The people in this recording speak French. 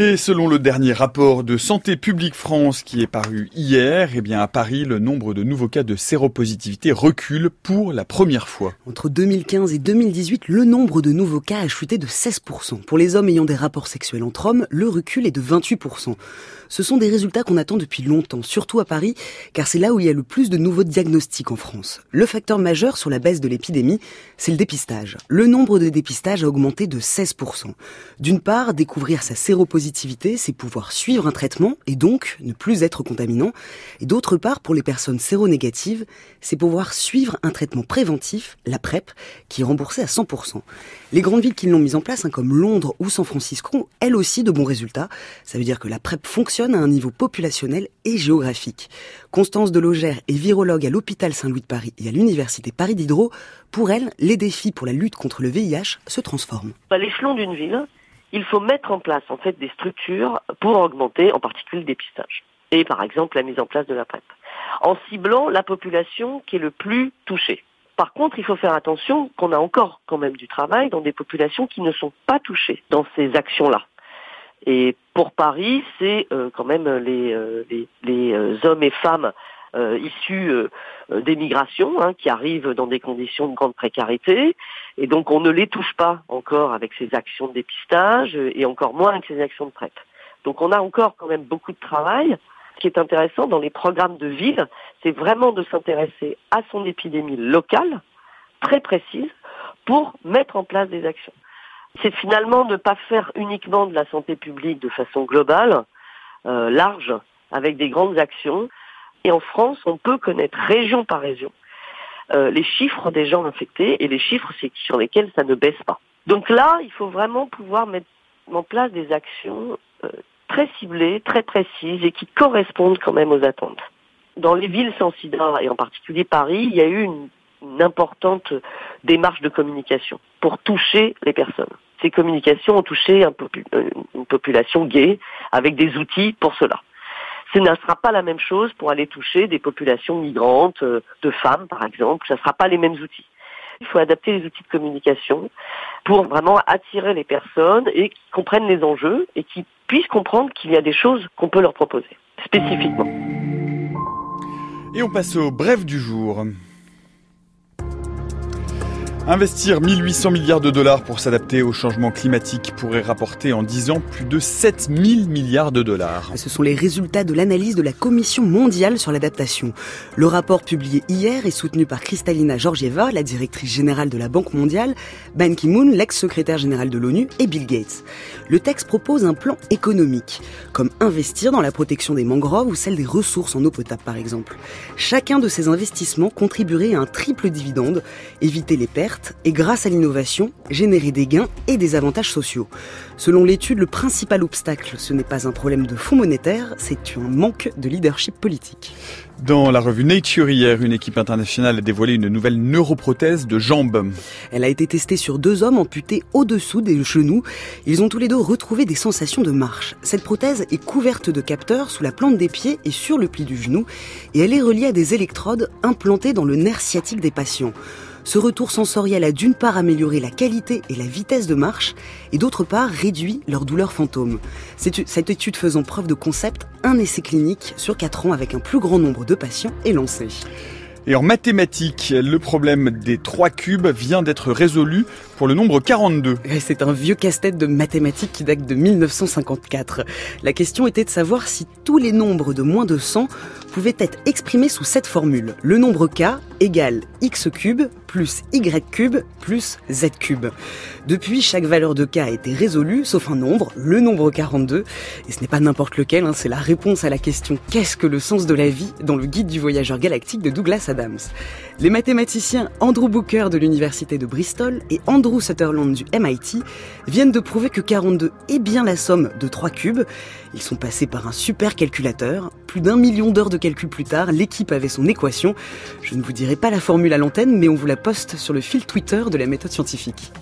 Et selon le dernier rapport de Santé publique France qui est paru hier, eh bien à Paris, le nombre de nouveaux cas de séropositivité recule pour la première fois. Entre 2015 et 2018, le nombre de nouveaux cas a chuté de 16%. Pour les hommes ayant des rapports sexuels entre hommes, le recul est de 28%. Ce sont des résultats qu'on attend depuis longtemps, surtout à Paris, car c'est là où il y a le plus de nouveaux diagnostics en France. Le facteur majeur sur la baisse de l'épidémie, c'est le dépistage. Le nombre de dépistages a augmenté de 16%. D'une part, découvrir sa séropositivité, c'est pouvoir suivre un traitement et donc ne plus être contaminant. Et d'autre part, pour les personnes séronégatives, c'est pouvoir suivre un traitement préventif, la PrEP, qui est remboursé à 100%. Les grandes villes qui l'ont mise en place, hein, comme Londres ou San Francisco, ont elles aussi de bons résultats. Ça veut dire que la PrEP fonctionne à un niveau populationnel et géographique. Constance Delogère est virologue à l'hôpital Saint-Louis de Paris et à l'université Paris Diderot. Pour elle, les défis pour la lutte contre le VIH se transforment. À l'échelon d'une ville, il faut mettre en place en fait des structures pour augmenter en particulier le dépistage et par exemple la mise en place de la PrEP en ciblant la population qui est le plus touchée. Par contre, il faut faire attention qu'on a encore quand même du travail dans des populations qui ne sont pas touchées dans ces actions-là. Et pour Paris, c'est euh, quand même les, euh, les, euh, hommes et femmes issus des migrations hein, qui arrivent dans des conditions de grande précarité. Et donc on ne les touche pas encore avec ces actions de dépistage et encore moins avec ces actions de PrEP. Donc on a encore quand même beaucoup de travail. Ce qui est intéressant dans les programmes de ville, c'est vraiment de s'intéresser à son épidémie locale, très précise, pour mettre en place des actions c'est finalement ne pas faire uniquement de la santé publique de façon globale, euh, large, avec des grandes actions. Et en France, on peut connaître région par région euh, les chiffres des gens infectés et les chiffres sur lesquels ça ne baisse pas. Donc là, il faut vraiment pouvoir mettre en place des actions euh, très ciblées, très précises et qui correspondent quand même aux attentes. Dans les villes sans sida, et en particulier Paris, il y a eu une importante démarche de communication pour toucher les personnes. Ces communications ont touché euh, une population gay avec des outils pour cela. Ce ne sera pas la même chose pour aller toucher des populations migrantes, euh, de femmes par exemple, ce ne sera pas les mêmes outils. Il faut adapter les outils de communication pour vraiment attirer les personnes et qu'ils comprennent les enjeux et qu'ils puissent comprendre qu'il y a des choses qu'on peut leur proposer, spécifiquement. Et on passe au bref du jour. Investir 1800 milliards de dollars pour s'adapter au changement climatique pourrait rapporter en 10 ans plus de 7000 milliards de dollars. Ce sont les résultats de l'analyse de la Commission mondiale sur l'adaptation. Le rapport publié hier est soutenu par Kristalina Georgieva, la directrice générale de la Banque mondiale, Ban Ki-moon, l'ex-secrétaire général de l'ONU, et Bill Gates. Le texte propose un plan économique, comme investir dans la protection des mangroves ou celle des ressources en eau potable par exemple. Chacun de ces investissements contribuerait à un triple dividende, éviter les pertes, et grâce à l'innovation, générer des gains et des avantages sociaux. Selon l'étude, le principal obstacle, ce n'est pas un problème de fonds monétaires, c'est un manque de leadership politique. Dans la revue Nature hier, une équipe internationale a dévoilé une nouvelle neuroprothèse de jambe. Elle a été testée sur deux hommes amputés au-dessous des genoux. Ils ont tous les deux retrouvé des sensations de marche. Cette prothèse est couverte de capteurs sous la plante des pieds et sur le pli du genou et elle est reliée à des électrodes implantées dans le nerf sciatique des patients. Ce retour sensoriel a d'une part amélioré la qualité et la vitesse de marche et d'autre part réduit leur douleur fantôme. Cette étude faisant preuve de concept, un essai clinique sur 4 ans avec un plus grand nombre de patients est lancé. Et en mathématiques, le problème des trois cubes vient d'être résolu pour le nombre 42. C'est un vieux casse-tête de mathématiques qui date de 1954. La question était de savoir si tous les nombres de moins de 100 pouvaient être exprimés sous cette formule. Le nombre k égale x cube plus y cube plus z cube. Depuis, chaque valeur de k a été résolue, sauf un nombre, le nombre 42. Et ce n'est pas n'importe lequel, hein, c'est la réponse à la question Qu'est-ce que le sens de la vie? dans le guide du voyageur galactique de Douglas Adams. Les mathématiciens Andrew Booker de l'université de Bristol et Andrew Sutherland du MIT viennent de prouver que 42 est bien la somme de 3 cubes. Ils sont passés par un super calculateur. Plus d'un million d'heures de calcul plus tard, l'équipe avait son équation. Je ne vous dirai pas la formule à l'antenne, mais on vous la poste sur le fil Twitter de la méthode scientifique.